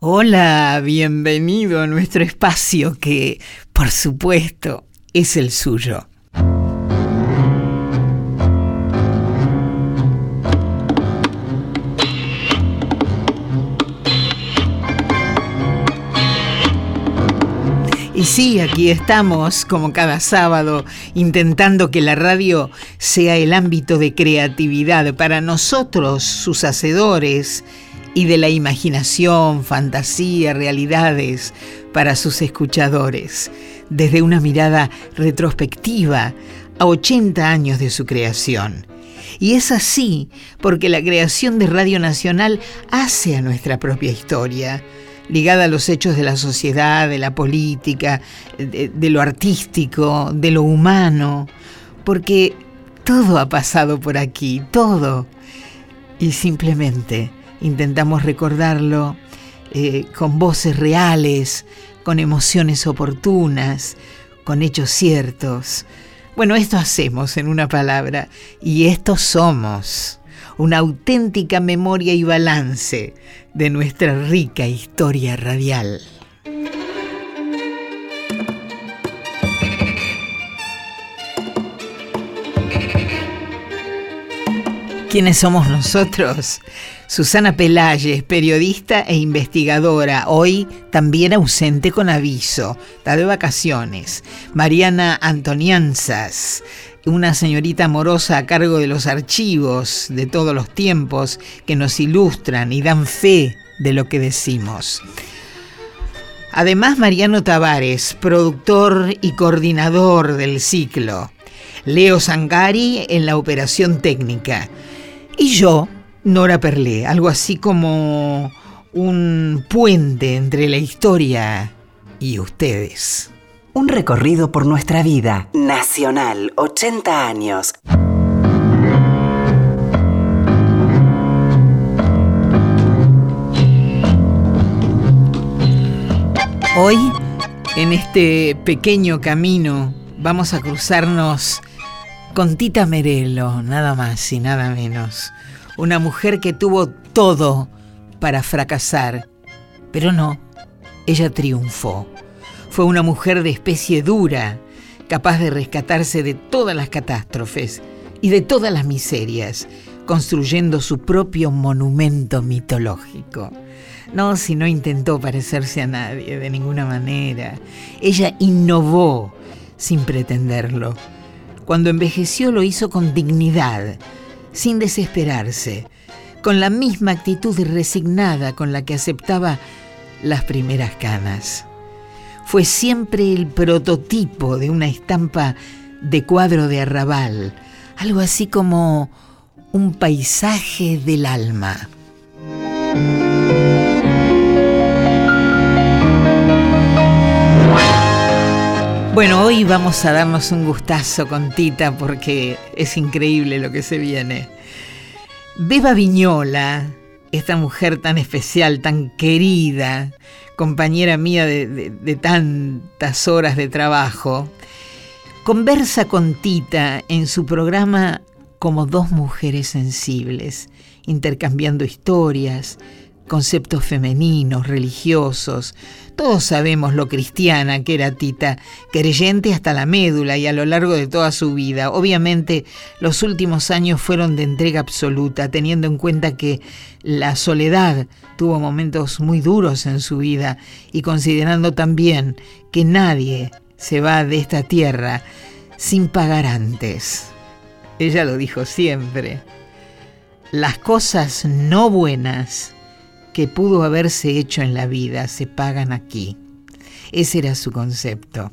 Hola, bienvenido a nuestro espacio que, por supuesto, es el suyo. Y sí, aquí estamos, como cada sábado, intentando que la radio sea el ámbito de creatividad para nosotros, sus hacedores, y de la imaginación, fantasía, realidades para sus escuchadores, desde una mirada retrospectiva a 80 años de su creación. Y es así porque la creación de Radio Nacional hace a nuestra propia historia ligada a los hechos de la sociedad, de la política, de, lo artístico, de lo humano, porque todo ha pasado por aquí, todo. Y simplemente intentamos recordarlo eh, con voces reales, con emociones oportunas, con hechos ciertos. Bueno, esto hacemos en una palabra y esto somos una auténtica memoria y balance de nuestra rica historia radial. ¿Quiénes somos nosotros? Susana Pelayes, periodista e investigadora, hoy también ausente con aviso, está de vacaciones. Mariana Antonianzas, una señorita amorosa a cargo de los archivos de todos los tiempos que nos ilustran y dan fe de lo que decimos. Además, Mariano Tavares, productor y coordinador del ciclo. Leo Sangari en la operación técnica. Y yo, Nora Perlé, algo así como un puente entre la historia y ustedes. Un recorrido por nuestra vida. Nacional, 80 años. Hoy, en este pequeño camino, vamos a cruzarnos con Tita Merelo, nada más y nada menos. Una mujer que tuvo todo para fracasar, pero no, ella triunfó fue una mujer de especie dura, capaz de rescatarse de todas las catástrofes y de todas las miserias, construyendo su propio monumento mitológico. No, si no intentó parecerse a nadie de ninguna manera. Ella innovó sin pretenderlo. Cuando envejeció lo hizo con dignidad, sin desesperarse, con la misma actitud resignada con la que aceptaba las primeras canas fue siempre el prototipo de una estampa de cuadro de arrabal, algo así como un paisaje del alma. Bueno, hoy vamos a darnos un gustazo con Tita porque es increíble lo que se viene. Beba Viñola, esta mujer tan especial, tan querida, compañera mía de, tantas horas de trabajo, conversa con Tita en su programa como dos mujeres sensibles, intercambiando historias, conceptos femeninos, religiosos. Todos sabemos lo cristiana que era Tita, creyente hasta la médula y a lo largo de toda su vida. Obviamente los últimos años fueron de entrega absoluta, teniendo en cuenta que la soledad tuvo momentos muy duros en su vida y considerando también que nadie se va de esta tierra sin pagar antes. Ella lo dijo siempre. Las cosas no buenas que pudo haberse hecho en la vida se pagan aquí. Ese era su concepto.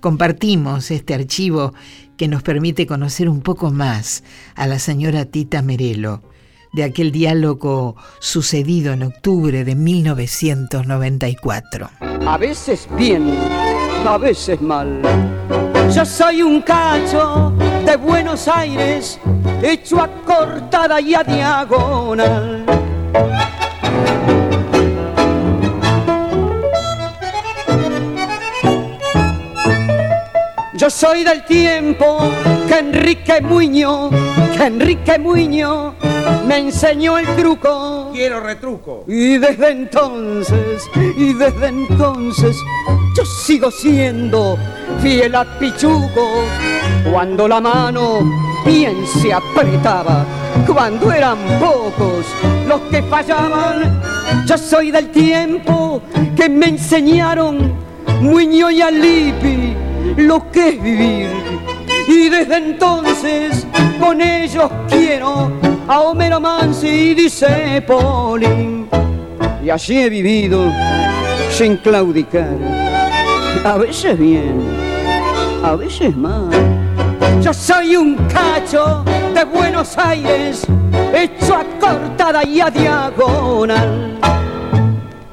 Compartimos este archivo que nos permite conocer un poco más a la señora Tita Merelo, de aquel diálogo sucedido en octubre de 1994. A veces bien, a veces mal. Yo soy un cacho de Buenos Aires, hecho a cortada y a diagonal. Yo soy del tiempo que Enrique Muñoz, que Enrique Muñoz me enseñó el truco. Quiero retruco. Y desde entonces, y desde entonces, yo sigo siendo fiel a Pichuco. Cuando la mano bien se apretaba, cuando eran pocos los que fallaban, yo soy del tiempo que me enseñaron Muño y Alipi lo que es vivir. Y desde entonces con ellos quiero a Homero Mansi y dice. Y así he vivido sin claudicar. A veces bien, a veces mal. Yo soy un cacho de Buenos Aires, hecho a cortada y a diagonal.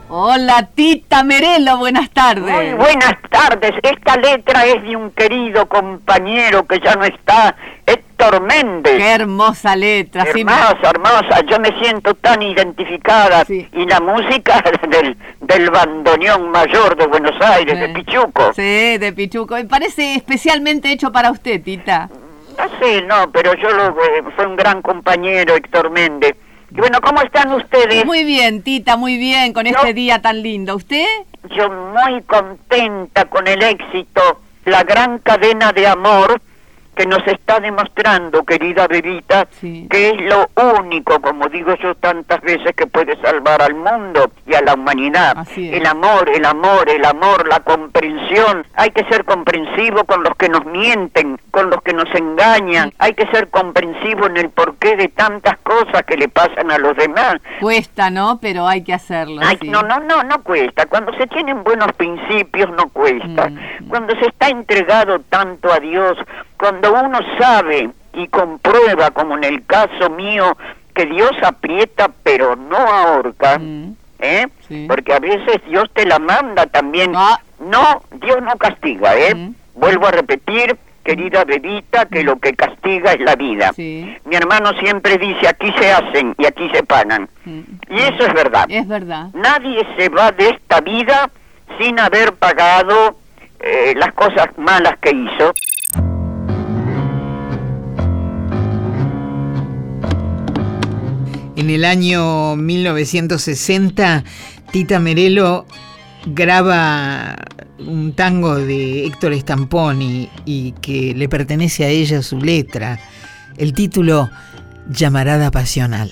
Hola, Tita Merelo, buenas tardes. Muy buenas tardes. Esta letra es de un querido compañero que ya no está, Héctor Méndez. Qué hermosa letra. sí, me- Hermosa, hermosa. Yo me siento tan identificada. Sí. Y la música del, del bandoneón mayor de Buenos Aires, de Sí. Pichuco. Sí, de Pichuco. Me parece especialmente hecho para usted, Tita. No sé, no, pero yo lo, eh, fue un gran compañero, Héctor Méndez. Bueno, ¿cómo están ustedes? Muy bien, Tita, muy bien, con Yo- este día tan lindo. ¿Usted? Yo muy contenta con el éxito, la gran cadena de amor que nos está demostrando, querida Bebita, Sí. que es lo único, como digo yo tantas veces, que puede salvar al mundo y a la humanidad. El amor, el amor, el amor, la comprensión. Hay que ser comprensivo con los que nos mienten, con los que nos engañan. Hay que ser comprensivo en el porqué de tantas cosas que le pasan a los demás. Cuesta, ¿no? Pero hay que hacerlo. Ay, sí. no, no, no, no cuesta. Cuando se tienen buenos principios no cuesta. Mm. Cuando se está entregado tanto a Dios, cuando uno sabe y comprueba, como en el caso mío, que Dios aprieta pero no ahorca, Mm. ¿eh? Sí. Porque a veces Dios te la manda también. Ah. No, Dios no castiga, ¿eh? Mm. Vuelvo a repetir, querida Bebita, que lo que castiga es la vida. Sí. Mi hermano siempre dice, aquí se hacen y aquí se pagan. Mm. Y eso es verdad. Es verdad. Nadie se va de esta vida sin haber pagado eh, las cosas malas que hizo. En el año 1960, Tita Merelo graba un tango de Héctor Stamponi y que le pertenece a ella su letra, el título Llamarada Pasional.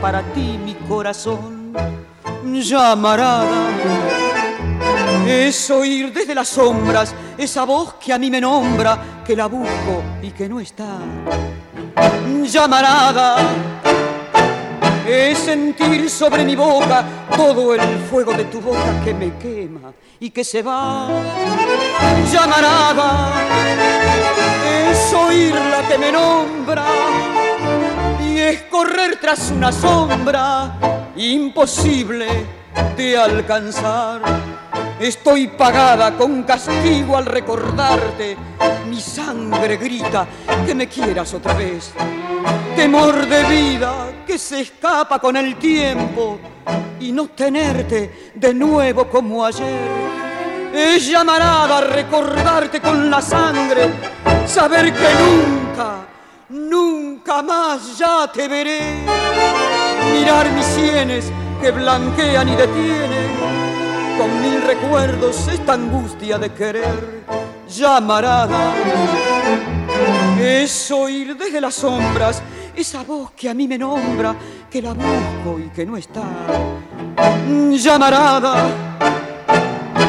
para ti mi corazón. Llamarada. Es oír desde las sombras esa voz que a mí me nombra, que la busco y que no está. Llamarada es sentir sobre mi boca todo el fuego de tu boca que me quema y que se va. Llamarada es oír la que me nombra es correr tras una sombra imposible de alcanzar. Estoy pagada con castigo al recordarte. Mi sangre grita que me quieras otra vez. Temor de vida que se escapa con el tiempo y no tenerte de nuevo como ayer. Es llamarada recordarte con la sangre, saber que nunca, nunca más ya te veré. Mirar mis sienes que blanquean y detienen. Con mil recuerdos esta angustia de querer llamarada es oír desde las sombras esa voz que a mí me nombra que la busco y que no está. Llamarada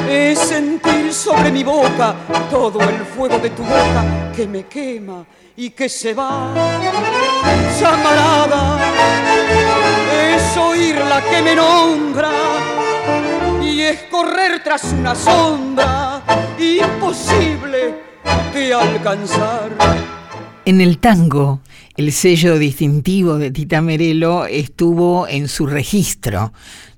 es sentir sobre mi boca todo el fuego de tu boca que me quema y que se va. Llamarada es oír la que me nombra y es correr tras una sombra imposible de alcanzar. En el tango, el sello distintivo de Tita Merelo estuvo en su registro,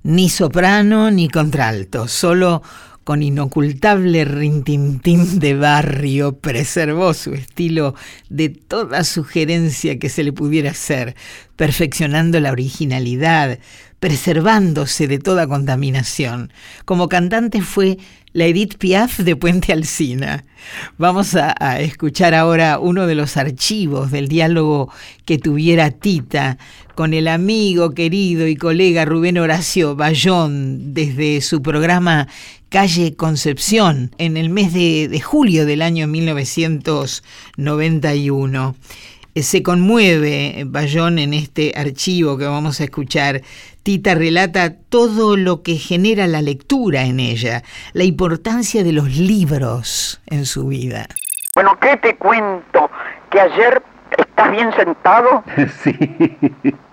ni soprano ni contralto, solo con inocultable rintintín de barrio, preservó su estilo de toda sugerencia que se le pudiera hacer, perfeccionando la originalidad, preservándose de toda contaminación. Como cantante fue la Edith Piaf de Puente Alsina. Vamos a, escuchar ahora uno de los archivos del diálogo que tuviera Tita con el amigo, querido y colega Rubén Horacio Bayón desde su programa Calle Concepción en el mes de, de julio del año 1991 se conmueve Bayón en este archivo que vamos a escuchar. Tita relata todo lo que genera la lectura en ella, la importancia de los libros en su vida. Bueno, ¿qué te cuento? Que ayer estás bien sentado. Sí.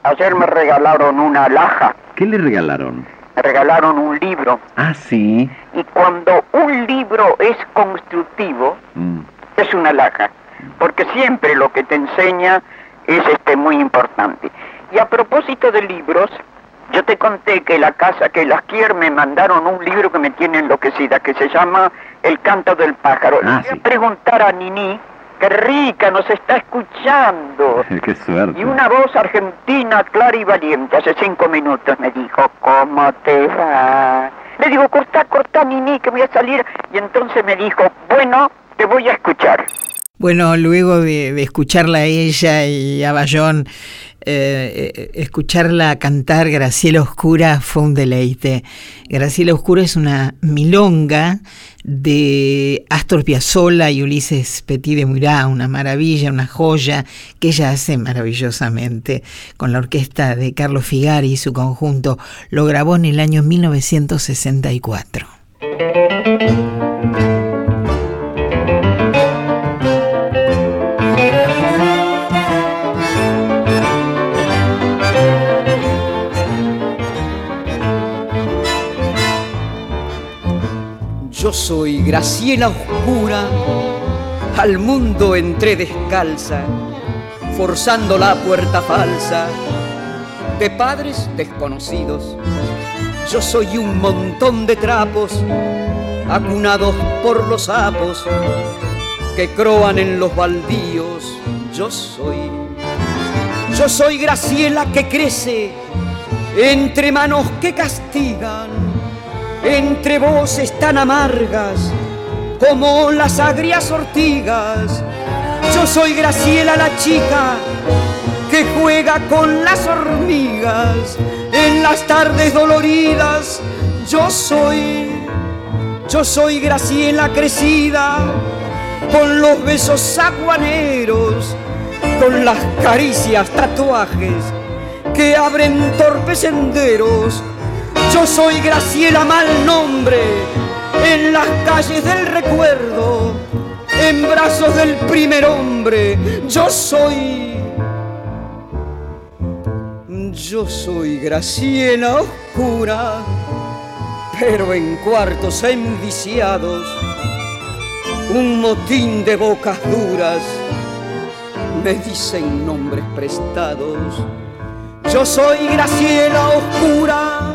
Ayer me regalaron una alhaja. ¿Qué le regalaron? Regalaron un libro. Ah, sí. Y cuando un libro es constructivo, Mm. es una alhaja. Porque siempre lo que te enseña es este muy importante. Y a propósito de libros, yo te conté que la casa que las quiere me mandaron un libro que me tiene enloquecida, que se llama El canto del pájaro. Ah, Le voy a preguntar a Nini, que rica, nos está escuchando. Qué suerte. Y una voz argentina clara y valiente, hace cinco minutos me dijo, ¿cómo te va? Le digo, corta, corta, Nini, que voy a salir. Y entonces me dijo, bueno, te voy a escuchar. Bueno, luego de, de escucharla a ella y a Bayón, eh, escucharla cantar Graciela Oscura fue un deleite. Graciela Oscura es una milonga de Astor Piazzolla y Ulises Petit de Murat, una maravilla, una joya que ella hace maravillosamente con la orquesta de Carlos Figari y su conjunto. Lo grabó en el año 1964. Yo soy Graciela Oscura, al mundo entré descalza, forzando la puerta falsa de padres desconocidos. Yo soy un montón de trapos, acunados por los sapos que croan en los baldíos. Yo soy, yo soy Graciela que crece entre manos que castigan entre voces tan amargas como las agrias ortigas. Yo soy Graciela la chica que juega con las hormigas en las tardes doloridas. Yo soy, yo soy Graciela crecida con los besos aguaneros, con las caricias, tatuajes que abren torpes senderos. Yo soy Graciela mal nombre en las calles del recuerdo, en brazos del primer hombre. Yo soy. Yo soy Graciela oscura, pero en cuartos enviciados, un motín de bocas duras me dicen nombres prestados. Yo soy Graciela oscura.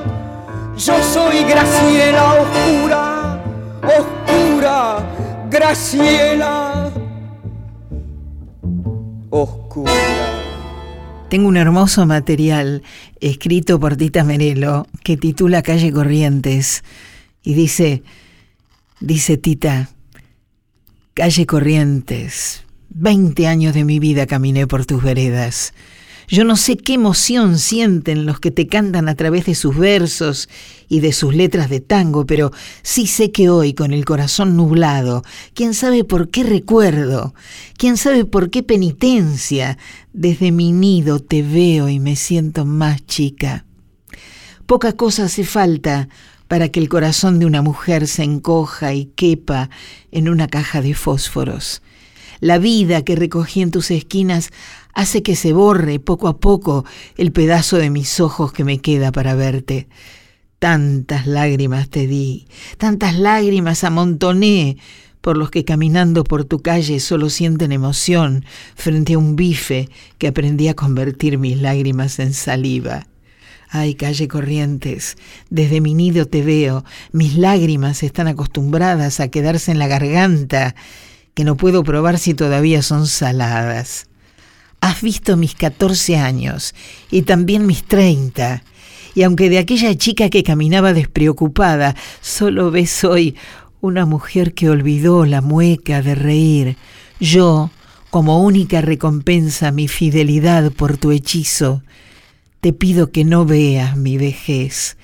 Yo soy Graciela oscura, oscura, Graciela oscura. Tengo un hermoso material escrito por Tita Merelo que titula Calle Corrientes y dice, dice Tita, Calle Corrientes, 20 años de mi vida caminé por tus veredas. Yo no sé qué emoción sienten los que te cantan a través de sus versos y de sus letras de tango, pero sí sé que hoy, con el corazón nublado, quién sabe por qué recuerdo, quién sabe por qué penitencia, desde mi nido te veo y me siento más chica. Poca cosa hace falta para que el corazón de una mujer se encoja y quepa en una caja de fósforos. La vida que recogí en tus esquinas hace que se borre poco a poco el pedazo de mis ojos que me queda para verte. Tantas lágrimas te di, tantas lágrimas amontoné por los que caminando por tu calle solo sienten emoción frente a un bife que aprendí a convertir mis lágrimas en saliva. Ay, calle Corrientes, desde mi nido te veo, mis lágrimas están acostumbradas a quedarse en la garganta, que no puedo probar si todavía son saladas. Has visto mis catorce años y también mis treinta, y aunque de aquella chica que caminaba despreocupada, solo ves hoy una mujer que olvidó la mueca de reír, yo, como única recompensa mi fidelidad por tu hechizo, te pido que no veas mi vejez.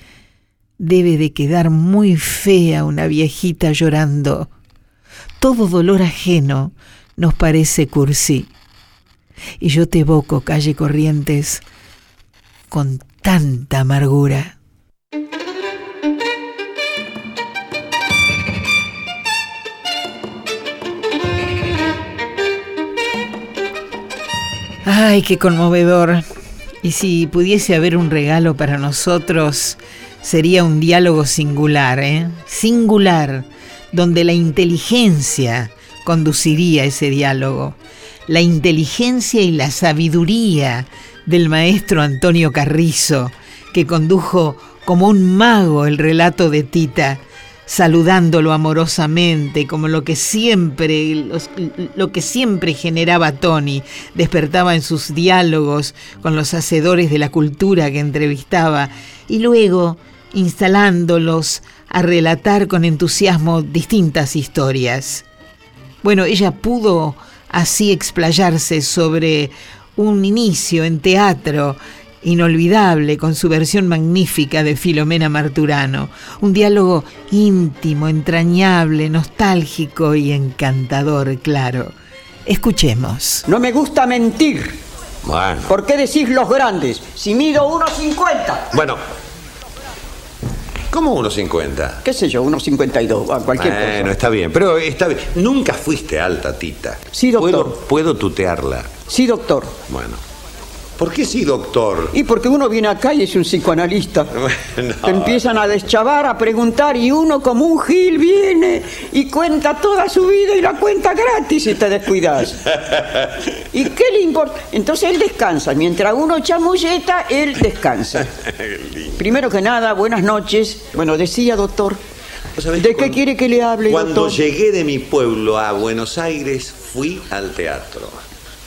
Debe de quedar muy fea una viejita llorando. Todo dolor ajeno nos parece cursi. Y yo te evoco, calle Corrientes, con tanta amargura. Ay, qué conmovedor. Y si pudiese haber un regalo para nosotros, sería un diálogo singular, ¿eh? Singular, donde la inteligencia conduciría ese diálogo. La inteligencia y la sabiduría del maestro Antonio Carrizo, que condujo como un mago el relato de Tita saludándolo amorosamente, como lo que siempre, lo que siempre generaba Tony, despertaba en sus diálogos con los hacedores de la cultura que entrevistaba, y luego instalándolos a relatar con entusiasmo distintas historias. Bueno, ella pudo así explayarse sobre un inicio en teatro inolvidable con su versión magnífica de Filomena Marturano, un diálogo íntimo, entrañable, nostálgico y encantador, claro. Escuchemos. No me gusta mentir. Bueno. ¿Por qué decís los grandes? Si mido 1,50. Bueno. ¿Cómo 1,50? ¿Qué sé yo? 1,52, a cualquier Bueno, cosa. está bien, pero está bien. Nunca fuiste alta, Tita. Sí, doctor. ¿Puedo, puedo tutearla? Sí, doctor. Bueno. ¿Por qué sí, doctor? Y porque uno viene acá y es un psicoanalista. Te empiezan a deschavar, a preguntar y uno como un gil viene y cuenta toda su vida y la cuenta gratis si te descuidas. ¿Y qué le importa? Entonces él descansa. Mientras uno chamulleta, él descansa. Primero que nada, buenas noches. Bueno, decía, doctor. ¿Vos sabés ¿De qué cuando- quiere que le hable, Cuando doctor? llegué de mi pueblo a Buenos Aires, fui al teatro.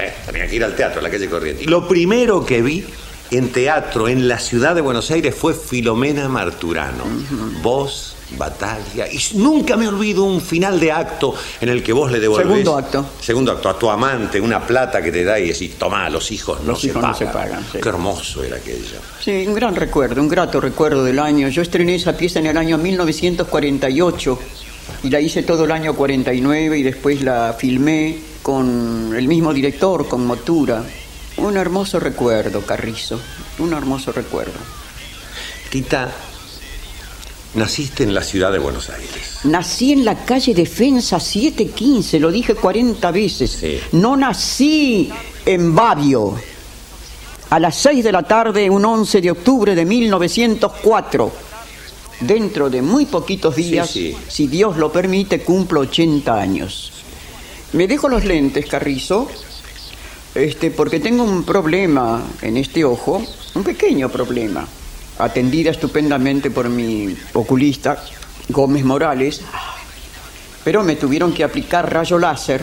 Eh, tenía que ir al teatro, a la calle Corriente. Y lo primero que vi en teatro en la ciudad de Buenos Aires fue Filomena Marturano. Voz, batalla. Y nunca me olvido un final de acto en el que vos le devolvés. Segundo acto. Segundo acto, a tu amante, una plata que te da y decís, tomá, los hijos no, Los se, hijos no pagan. se pagan, sí. Qué hermoso era aquello. Sí, un gran recuerdo, un grato recuerdo del año. Yo estrené esa pieza en el año 1948 y la hice todo el año 49 y después la filmé con el mismo director, con Motura. Un hermoso recuerdo, Carrizo, un hermoso recuerdo. Tita, naciste en la ciudad de Buenos Aires. Nací en la calle Defensa 715, lo dije 40 veces. Sí. No nací en Babio. A las 6 de la tarde, un 11 de octubre de 1904. Dentro de muy poquitos días, Sí, sí. si Dios lo permite, cumplo 80 años. Me dejo los lentes, Carrizo, este, porque tengo un problema en este ojo, un pequeño problema, atendida estupendamente por mi oculista, Gómez Morales, pero me tuvieron que aplicar rayo láser.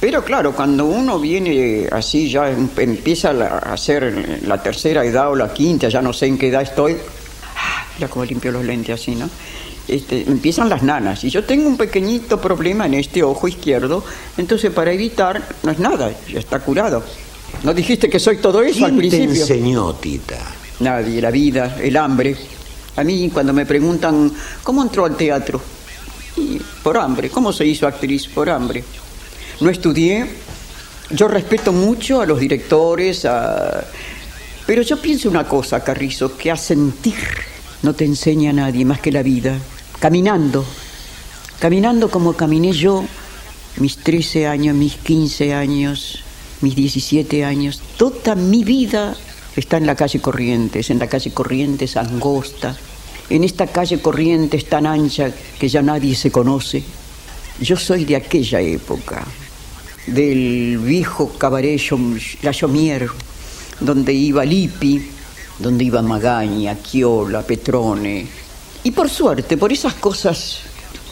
Pero claro, cuando uno viene así, ya em- empieza a hacer la tercera edad o la quinta, ya no sé en qué edad estoy. Mira cómo limpio los lentes así, ¿no? Este, empiezan las nanas. Y yo tengo un pequeñito problema en este ojo izquierdo, entonces para evitar, no es nada, ya está curado. ¿No dijiste que soy todo eso al ¿Quién te principio? enseñó, Tita? Nadie, la vida, el hambre. A mí cuando me preguntan, ¿cómo entró al teatro? Y por hambre. ¿Cómo se hizo actriz? Por hambre. No estudié. Yo respeto mucho a los directores, a... pero yo pienso una cosa, Carrizo, que a sentir no te enseña a nadie más que la vida. Caminando, caminando como caminé yo, mis 13 años, mis 15 años, mis 17 años, toda mi vida está en la calle Corrientes, en la calle Corrientes angosta, en esta calle Corrientes tan ancha que ya nadie se conoce. Yo soy de aquella época, del viejo cabaret La Chomier, donde iba Lippi, donde iba Magaña, Chiola, Petrone. Y por suerte, por esas cosas,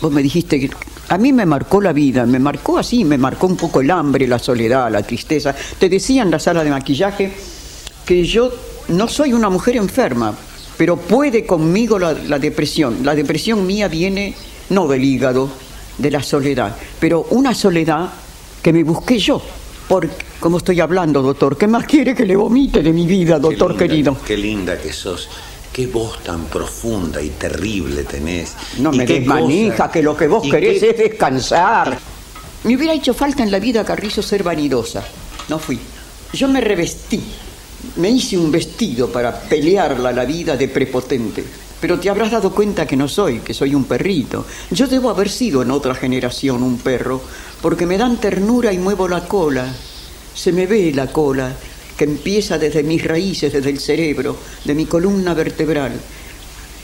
vos me dijiste que a mí me marcó la vida, me marcó así, me marcó un poco el hambre, la soledad, la tristeza. Te decía en la sala de maquillaje que yo no soy una mujer enferma, pero puede conmigo la, la depresión. La depresión mía viene no del hígado, de la soledad, pero una soledad que me busqué yo. Porque, como estoy hablando, doctor, ¿qué más quiere que le vomite de mi vida, doctor querido? Qué linda que sos. Qué voz tan profunda y terrible tenés. No me qué desmanija, cosa- que lo que vos querés qué- es descansar. Me hubiera hecho falta en la vida, Carrizo, ser vanidosa. No fui. Yo me revestí. Me hice un vestido para pelearla la vida de prepotente. Pero te habrás dado cuenta que no soy, que soy un perrito. Yo debo haber sido en otra generación un perro, porque me dan ternura y muevo la cola. Se me ve la cola, que empieza desde mis raíces, desde el cerebro, de mi columna vertebral.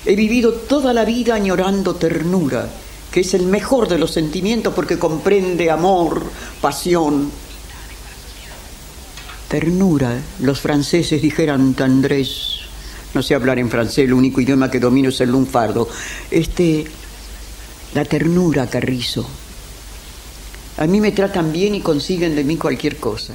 He vivido toda la vida añorando ternura, que es el mejor de los sentimientos porque comprende amor, pasión. Ternura, los franceses dijeran tendrés. No sé hablar en francés, el único idioma que domino es el lunfardo. Este, la ternura, Carrizo. A mí me tratan bien y consiguen de mí cualquier cosa.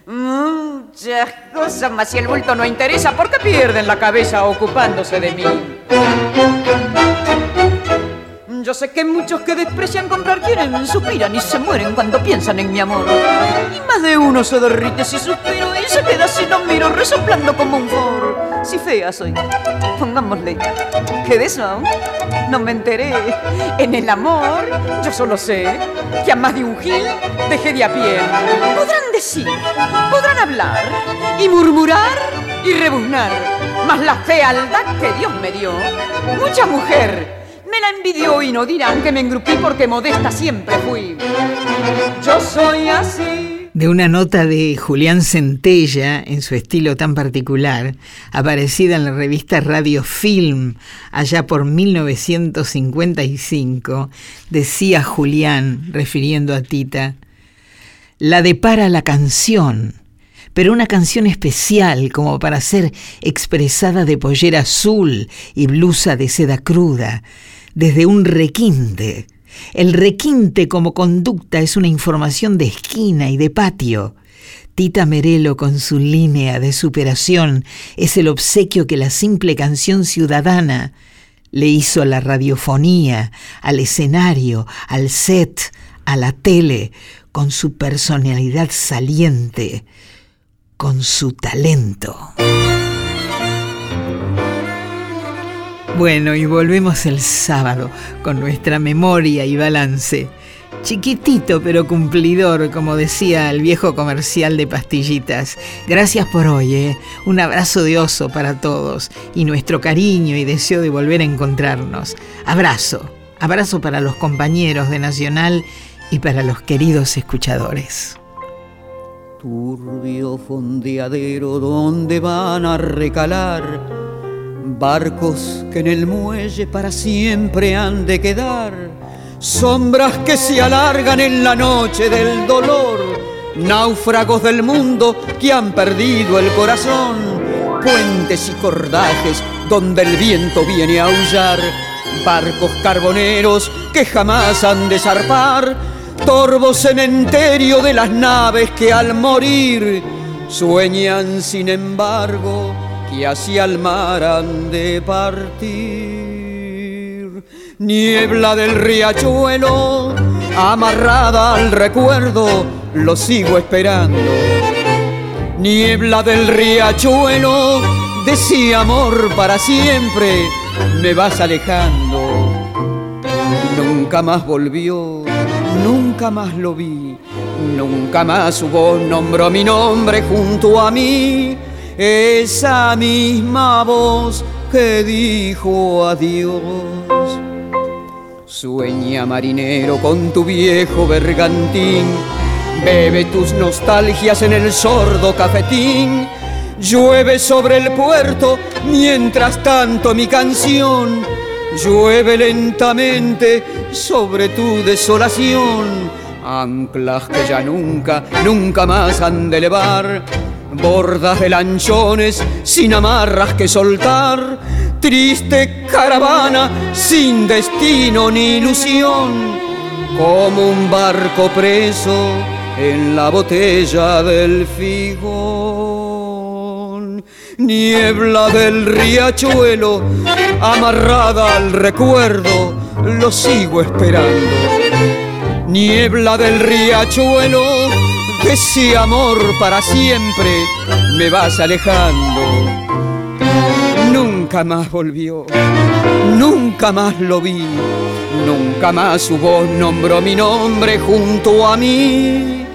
muchas cosas, mas si el bulto no interesa, ¿por qué pierden la cabeza ocupándose de mí? Yo sé que muchos que desprecian comprar quieren, suspiran y se mueren cuando piensan en mi amor. Y más de uno se derrite si suspiro y se queda si lo miro resoplando como un foro. Si fea soy, pongámosle que de eso no me enteré. En el amor, yo solo sé que a más de un gil dejé de a pie. Podrán decir, podrán hablar y murmurar y rebuznar, mas la fealdad que Dios me dio, mucha mujer me la envidió y no dirán que me engrupí porque modesta siempre fui. Yo soy así. De una nota de Julián Centella en su estilo tan particular, aparecida en la revista Radio Film allá por 1955, decía Julián, refiriendo a Tita, la depara la canción, pero una canción especial como para ser expresada de pollera azul y blusa de seda cruda, desde un requinte. El requinte como conducta es una información de esquina y de patio. Tita Merelo con su línea de superación es el obsequio que la simple canción ciudadana le hizo a la radiofonía, al escenario, al set, a la tele, con su personalidad saliente, con su talento. Bueno, y volvemos el sábado con nuestra memoria y balance. Chiquitito pero cumplidor, como decía el viejo comercial de pastillitas. Gracias por hoy, ¿eh? un abrazo de oso para todos y nuestro cariño y deseo de volver a encontrarnos. Abrazo, Abrazo para los compañeros de Nacional y para los queridos escuchadores. Turbio fondeadero donde van a recalar barcos que en el muelle para siempre han de quedar, sombras que se alargan en la noche del dolor, náufragos del mundo que han perdido el corazón, puentes y cordajes donde el viento viene a aullar, barcos carboneros que jamás han de zarpar, torvo cementerio de las naves que al morir sueñan sin embargo que hacia el mar han de partir. Niebla del riachuelo, amarrada al recuerdo, lo sigo esperando. Niebla del riachuelo, de amor para siempre, me vas alejando. Nunca más volvió, nunca más lo vi, nunca más voz nombró mi nombre junto a mí. Esa misma voz que dijo adiós. Sueña marinero con tu viejo bergantín, bebe tus nostalgias en el sordo cafetín. Llueve sobre el puerto, mientras tanto mi canción llueve lentamente sobre tu desolación. Anclas que ya nunca, nunca más han de elevar, bordas de lanchones sin amarras que soltar, triste caravana sin destino ni ilusión, como un barco preso en la botella del figón. Niebla del riachuelo, amarrada al recuerdo, lo sigo esperando. Niebla del riachuelo, ese amor para siempre me vas alejando. Nunca más volvió, nunca más lo vi, nunca más su voz nombró mi nombre junto a mí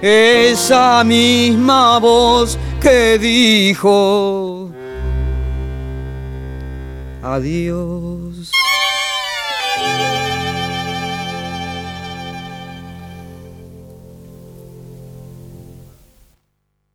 esa misma voz que dijo adiós.